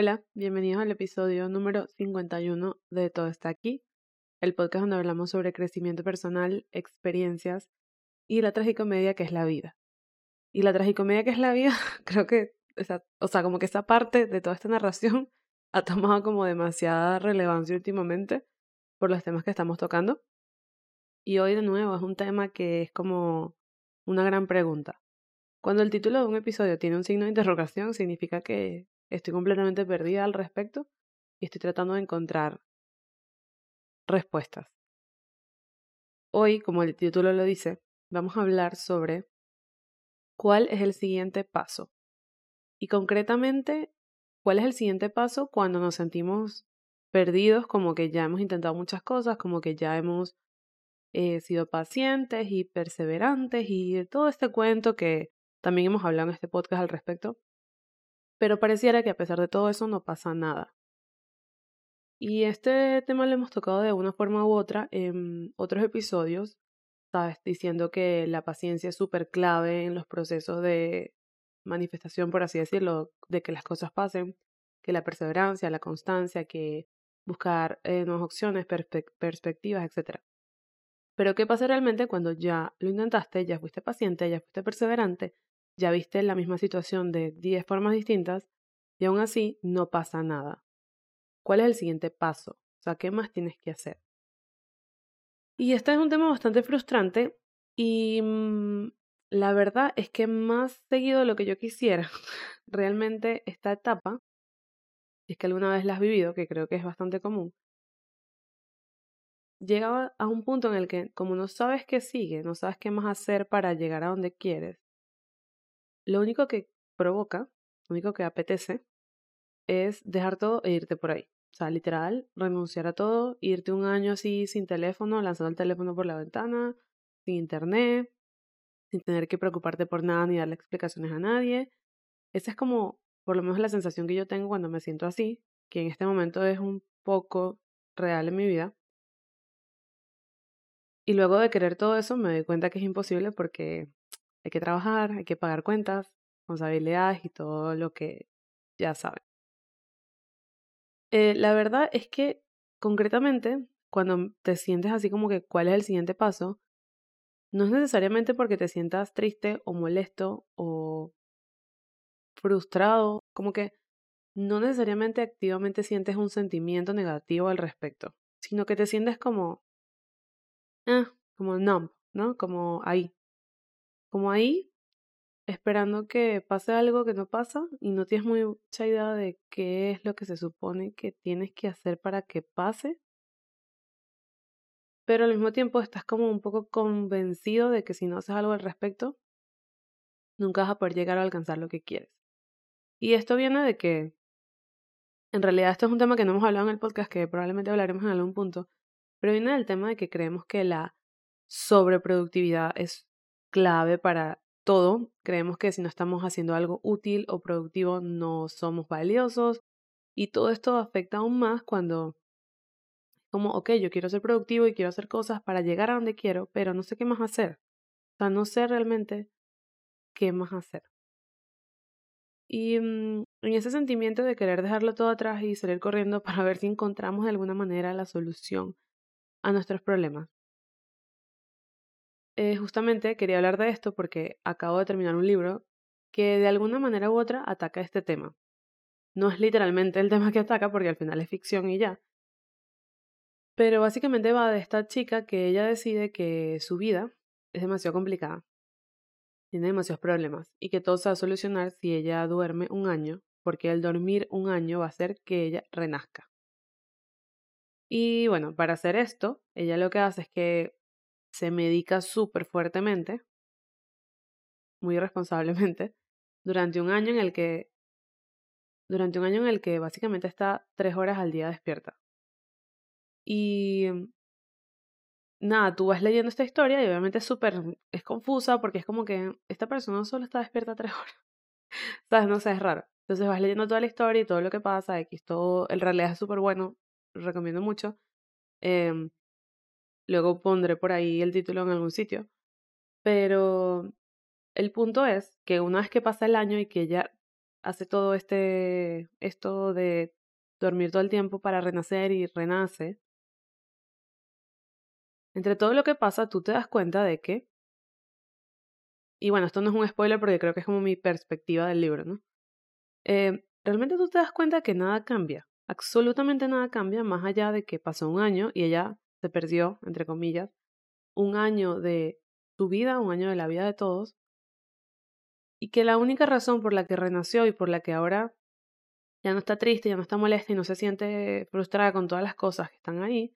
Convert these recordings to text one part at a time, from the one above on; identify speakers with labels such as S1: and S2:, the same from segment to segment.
S1: Hola, bienvenidos al episodio número 51 de Todo está aquí, el podcast donde hablamos sobre crecimiento personal, experiencias y la tragicomedia que es la vida. Y la tragicomedia que es la vida, creo que, o sea, como que esa parte de toda esta narración ha tomado como demasiada relevancia últimamente por los temas que estamos tocando. Y hoy de nuevo es un tema que es como una gran pregunta. Cuando el título de un episodio tiene un signo de interrogación, significa que estoy completamente perdida al respecto y estoy tratando de encontrar respuestas. Hoy, como el título lo dice, vamos a hablar sobre cuál es el siguiente paso. Y concretamente, cuál es el siguiente paso cuando nos sentimos perdidos, como que ya hemos intentado muchas cosas, como que ya hemos eh, sido pacientes y perseverantes y todo este cuento que también hemos hablado en este podcast al respecto. Pero pareciera que a pesar de todo eso no pasa nada. Y este tema lo hemos tocado de una forma u otra en otros episodios, ¿sabes? Diciendo que la paciencia es súper clave en los procesos de manifestación, por así decirlo, de que las cosas pasen, que la perseverancia, la constancia, que buscar eh, nuevas opciones, perspectivas, etc. Pero ¿qué pasa realmente cuando ya lo intentaste, ya fuiste paciente, ya fuiste perseverante, ya viste la misma situación de 10 formas distintas y aún así no pasa nada? ¿Cuál es el siguiente paso? O sea, ¿qué más tienes que hacer? Y este es un tema bastante frustrante y mm, la verdad es que más seguido de lo que yo quisiera, realmente esta etapa, si es que alguna vez la has vivido, que creo que es bastante común, llegaba a un punto en el que como no sabes qué sigue, no sabes qué más hacer para llegar a donde quieres, lo único que provoca, lo único que apetece, es dejar todo e irte por ahí. O sea, literal, renunciar a todo, irte un año así sin teléfono, lanzando el teléfono por la ventana, sin internet, sin tener que preocuparte por nada ni darle explicaciones a nadie. Esa es como, por lo menos la sensación que yo tengo cuando me siento así, que en este momento es un poco real en mi vida. Y luego de querer todo eso me doy cuenta que es imposible porque hay que trabajar, hay que pagar cuentas, responsabilidades y todo lo que ya saben. Eh, la verdad es que concretamente, cuando te sientes así como que cuál es el siguiente paso, no es necesariamente porque te sientas triste o molesto o frustrado, como que no necesariamente activamente sientes un sentimiento negativo al respecto, sino que te sientes como ah, como numb, ¿no? Como ahí. Como ahí, esperando que pase algo que no pasa y no tienes mucha idea de qué es lo que se supone que tienes que hacer para que pase. Pero al mismo tiempo estás como un poco convencido de que si no haces algo al respecto, nunca vas a poder llegar a alcanzar lo que quieres. Y esto viene de que, en realidad esto es un tema que no hemos hablado en el podcast, que probablemente hablaremos en algún punto, pero viene del tema de que creemos que la sobreproductividad es clave para todo. Creemos que si no estamos haciendo algo útil o productivo no somos valiosos y todo esto afecta aún más cuando como, ok, yo quiero ser productivo y quiero hacer cosas para llegar a donde quiero, pero no sé qué más hacer. O sea, no sé realmente qué más hacer. Y mm, en ese sentimiento de querer dejarlo todo atrás y salir corriendo para ver si encontramos de alguna manera la solución a nuestros problemas. Eh, justamente quería hablar de esto porque acabo de terminar un libro que de alguna manera u otra ataca este tema. No es literalmente el tema que ataca porque al final es ficción y ya. Pero básicamente va de esta chica que ella decide que su vida es demasiado complicada, tiene demasiados problemas y que todo se va a solucionar si ella duerme un año, porque el dormir un año va a hacer que ella renazca. Y bueno, para hacer esto, ella lo que hace es que se medica súper fuertemente, muy irresponsablemente, durante un año en el que durante un año en el que básicamente está tres horas al día despierta. Y nada, tú vas leyendo esta historia y obviamente es súper, es confusa porque es como que esta persona solo está despierta tres horas. ¿Sabes? No sé, es raro. Entonces vas leyendo toda la historia y todo lo que pasa, X, todo, el realidad es súper bueno, recomiendo mucho. Eh, luego pondré por ahí el título en algún sitio. Pero el punto es que una vez que pasa el año y que ella hace todo este, esto de dormir todo el tiempo para renacer y renace, entre todo lo que pasa, tú te das cuenta de que, y bueno, esto no es un spoiler porque creo que es como mi perspectiva del libro, ¿no? Eh, realmente tú te das cuenta que nada cambia, absolutamente nada cambia más allá de que pasó un año y ella se perdió, entre comillas, un año de su vida, un año de la vida de todos, y que la única razón por la que renació y por la que ahora ya no está triste, ya no está molesta y no se siente frustrada con todas las cosas que están ahí,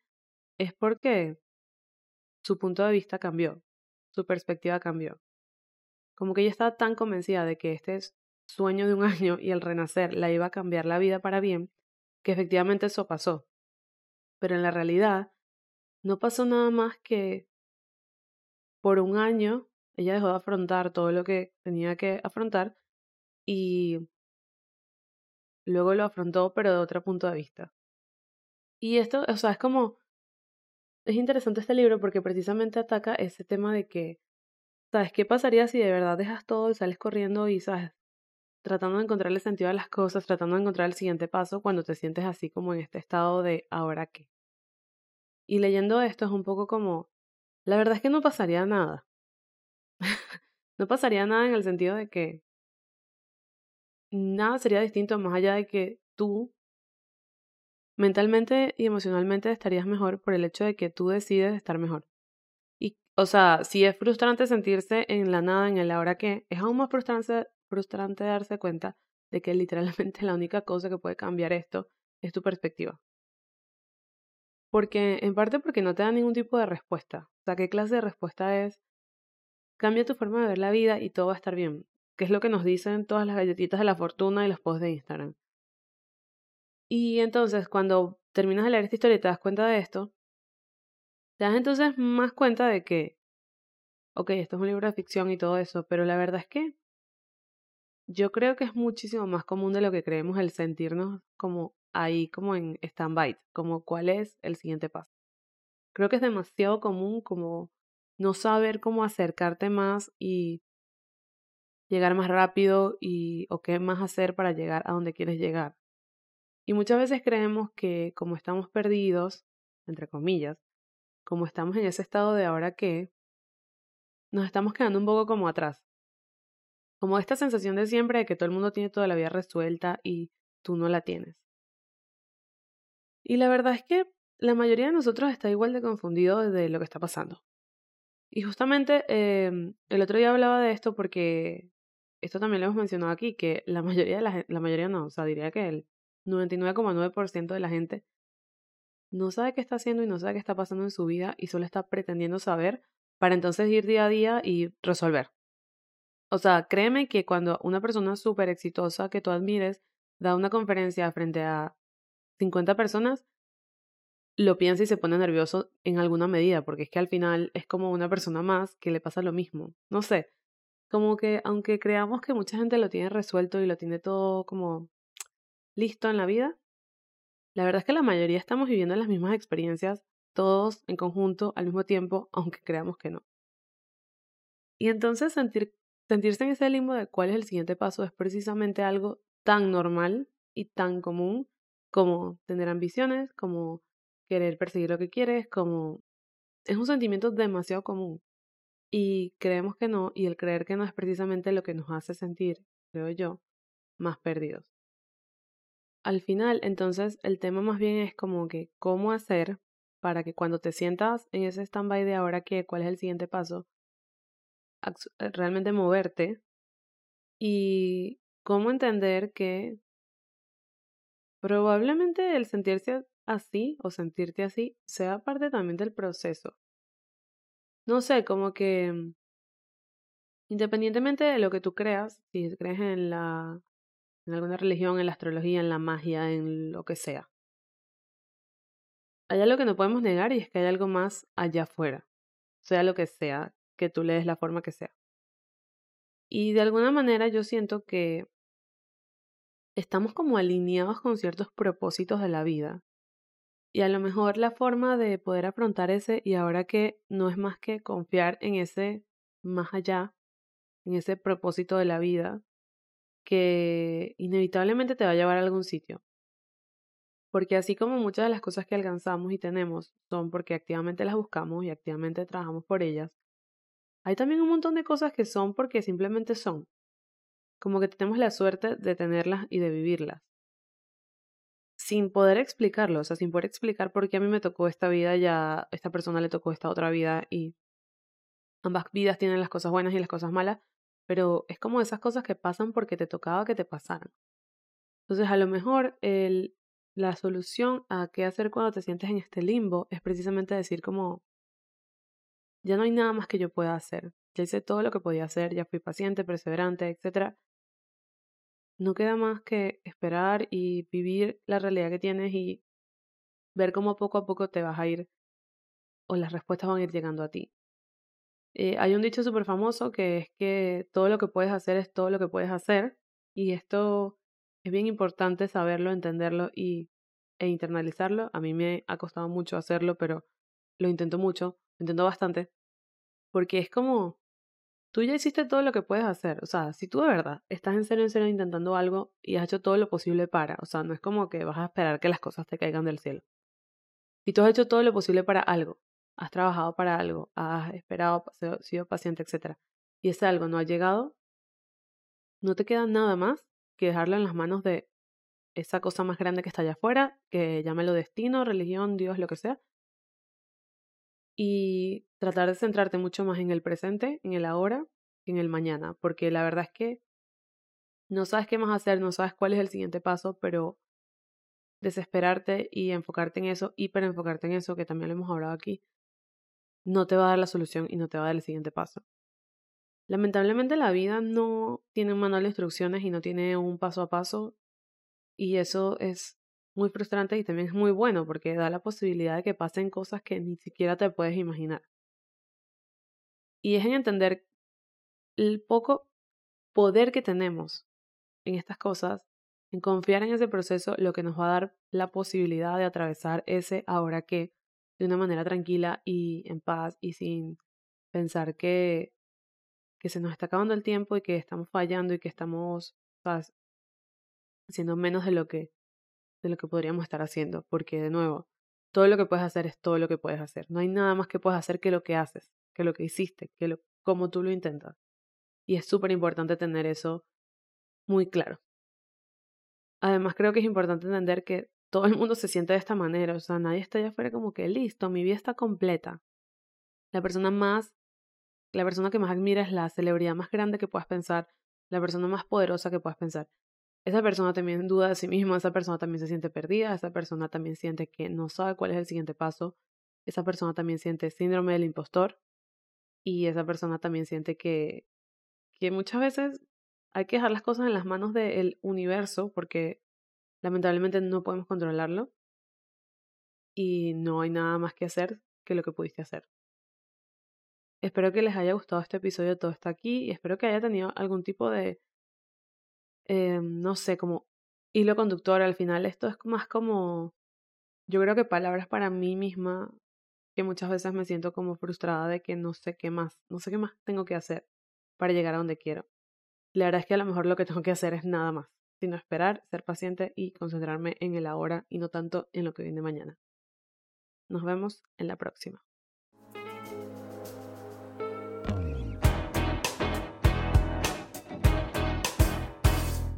S1: es porque su punto de vista cambió, su perspectiva cambió. Como que ella estaba tan convencida de que este sueño de un año y el renacer la iba a cambiar la vida para bien, que efectivamente eso pasó. Pero en la realidad no pasó nada más que por un año ella dejó de afrontar todo lo que tenía que afrontar y luego lo afrontó pero de otro punto de vista. Y esto, o sea, es como es interesante este libro porque precisamente ataca ese tema de que, ¿sabes qué pasaría si de verdad dejas todo y sales corriendo y, ¿sabes? Tratando de encontrarle sentido a las cosas, tratando de encontrar el siguiente paso cuando te sientes así como en este estado de ¿ahora qué? Y leyendo esto es un poco como, la verdad es que no pasaría nada. no pasaría nada en el sentido de que nada sería distinto más allá de que tú mentalmente y emocionalmente estarías mejor por el hecho de que tú decides estar mejor. Y, o sea, si es frustrante sentirse en la nada, en el ahora que, es aún más frustrante, frustrante darse cuenta de que literalmente la única cosa que puede cambiar esto es tu perspectiva. Porque, en parte porque no te da ningún tipo de respuesta. O sea, ¿qué clase de respuesta es? Cambia tu forma de ver la vida y todo va a estar bien. Que es lo que nos dicen todas las galletitas de la fortuna y los posts de Instagram. Y entonces, cuando terminas de leer esta historia y te das cuenta de esto, te das entonces más cuenta de que, ok, esto es un libro de ficción y todo eso, pero la verdad es que yo creo que es muchísimo más común de lo que creemos el sentirnos como ahí, como en stand-by, como cuál es el siguiente paso. Creo que es demasiado común como no saber cómo acercarte más y llegar más rápido y o qué más hacer para llegar a donde quieres llegar. Y muchas veces creemos que como estamos perdidos, entre comillas, como estamos en ese estado de ahora que, nos estamos quedando un poco como atrás. Como esta sensación de siempre de que todo el mundo tiene toda la vida resuelta y tú no la tienes. Y la verdad es que la mayoría de nosotros está igual de confundido de lo que está pasando. Y justamente eh, el otro día hablaba de esto porque esto también lo hemos mencionado aquí, que la mayoría de la, la mayoría no, o sea, diría que el 99,9% de la gente no sabe qué está haciendo y no sabe qué está pasando en su vida y solo está pretendiendo saber para entonces ir día a día y resolver. O sea, créeme que cuando una persona súper exitosa que tú admires da una conferencia frente a 50 personas, lo piensa y se pone nervioso en alguna medida, porque es que al final es como una persona más que le pasa lo mismo. No sé, como que aunque creamos que mucha gente lo tiene resuelto y lo tiene todo como listo en la vida, la verdad es que la mayoría estamos viviendo las mismas experiencias, todos en conjunto, al mismo tiempo, aunque creamos que no. Y entonces sentir, sentirse en ese limbo de cuál es el siguiente paso es precisamente algo tan normal y tan común como tener ambiciones, como querer perseguir lo que quieres, como... Es un sentimiento demasiado común. Y creemos que no, y el creer que no es precisamente lo que nos hace sentir, creo yo, más perdidos. Al final, entonces, el tema más bien es como que cómo hacer para que cuando te sientas en ese stand-by de ahora qué, cuál es el siguiente paso, realmente moverte. Y cómo entender que probablemente el sentirse así o sentirte así sea parte también del proceso. No sé, como que mm, independientemente de lo que tú creas, si crees en la en alguna religión, en la astrología, en la magia, en lo que sea. Hay algo que no podemos negar y es que hay algo más allá afuera, sea lo que sea, que tú le des la forma que sea. Y de alguna manera yo siento que estamos como alineados con ciertos propósitos de la vida. Y a lo mejor la forma de poder afrontar ese y ahora que no es más que confiar en ese más allá, en ese propósito de la vida, que inevitablemente te va a llevar a algún sitio. Porque así como muchas de las cosas que alcanzamos y tenemos son porque activamente las buscamos y activamente trabajamos por ellas, hay también un montón de cosas que son porque simplemente son. Como que tenemos la suerte de tenerlas y de vivirlas. Sin poder explicarlo, o sea, sin poder explicar por qué a mí me tocó esta vida y a esta persona le tocó esta otra vida y ambas vidas tienen las cosas buenas y las cosas malas, pero es como esas cosas que pasan porque te tocaba que te pasaran. Entonces, a lo mejor el la solución a qué hacer cuando te sientes en este limbo es precisamente decir como, ya no hay nada más que yo pueda hacer, ya hice todo lo que podía hacer, ya fui paciente, perseverante, etc. No queda más que esperar y vivir la realidad que tienes y ver cómo poco a poco te vas a ir o las respuestas van a ir llegando a ti. Eh, hay un dicho súper famoso que es que todo lo que puedes hacer es todo lo que puedes hacer y esto es bien importante saberlo, entenderlo y, e internalizarlo. A mí me ha costado mucho hacerlo, pero lo intento mucho, lo intento bastante, porque es como, tú ya hiciste todo lo que puedes hacer. O sea, si tú de verdad estás en serio, en serio intentando algo y has hecho todo lo posible para, o sea, no es como que vas a esperar que las cosas te caigan del cielo. Si tú has hecho todo lo posible para algo, has trabajado para algo, has esperado, sido paciente, etc. Y ese algo no ha llegado, no te queda nada más que dejarlo en las manos de esa cosa más grande que está allá afuera, que llámelo destino, religión, Dios, lo que sea. Y tratar de centrarte mucho más en el presente, en el ahora, que en el mañana, porque la verdad es que no sabes qué más hacer, no sabes cuál es el siguiente paso, pero desesperarte y enfocarte en eso, hiperenfocarte en eso, que también lo hemos hablado aquí, no te va a dar la solución y no te va a dar el siguiente paso. Lamentablemente la vida no tiene un manual de instrucciones y no tiene un paso a paso y eso es muy frustrante y también es muy bueno porque da la posibilidad de que pasen cosas que ni siquiera te puedes imaginar. Y es en entender el poco poder que tenemos en estas cosas, en confiar en ese proceso, lo que nos va a dar la posibilidad de atravesar ese ahora que de una manera tranquila y en paz y sin pensar que que se nos está acabando el tiempo y que estamos fallando y que estamos haciendo menos de lo que de lo que podríamos estar haciendo, porque de nuevo, todo lo que puedes hacer es todo lo que puedes hacer. No hay nada más que puedes hacer que lo que haces, que lo que hiciste, que lo como tú lo intentas. Y es súper importante tener eso muy claro. Además, creo que es importante entender que todo el mundo se siente de esta manera, o sea, nadie está allá afuera como que listo, mi vida está completa. La persona más la persona que más admiras la celebridad más grande que puedas pensar, la persona más poderosa que puedas pensar. Esa persona también duda de sí misma, esa persona también se siente perdida, esa persona también siente que no sabe cuál es el siguiente paso, esa persona también siente síndrome del impostor y esa persona también siente que, que muchas veces hay que dejar las cosas en las manos del universo porque lamentablemente no podemos controlarlo y no hay nada más que hacer que lo que pudiste hacer. Espero que les haya gustado este episodio, todo está aquí, y espero que haya tenido algún tipo de, eh, no sé, como hilo conductor. Al final esto es más como, yo creo que palabras para mí misma, que muchas veces me siento como frustrada de que no sé qué más, no sé qué más tengo que hacer para llegar a donde quiero. La verdad es que a lo mejor lo que tengo que hacer es nada más, sino esperar, ser paciente y concentrarme en el ahora y no tanto en lo que viene mañana. Nos vemos en la próxima.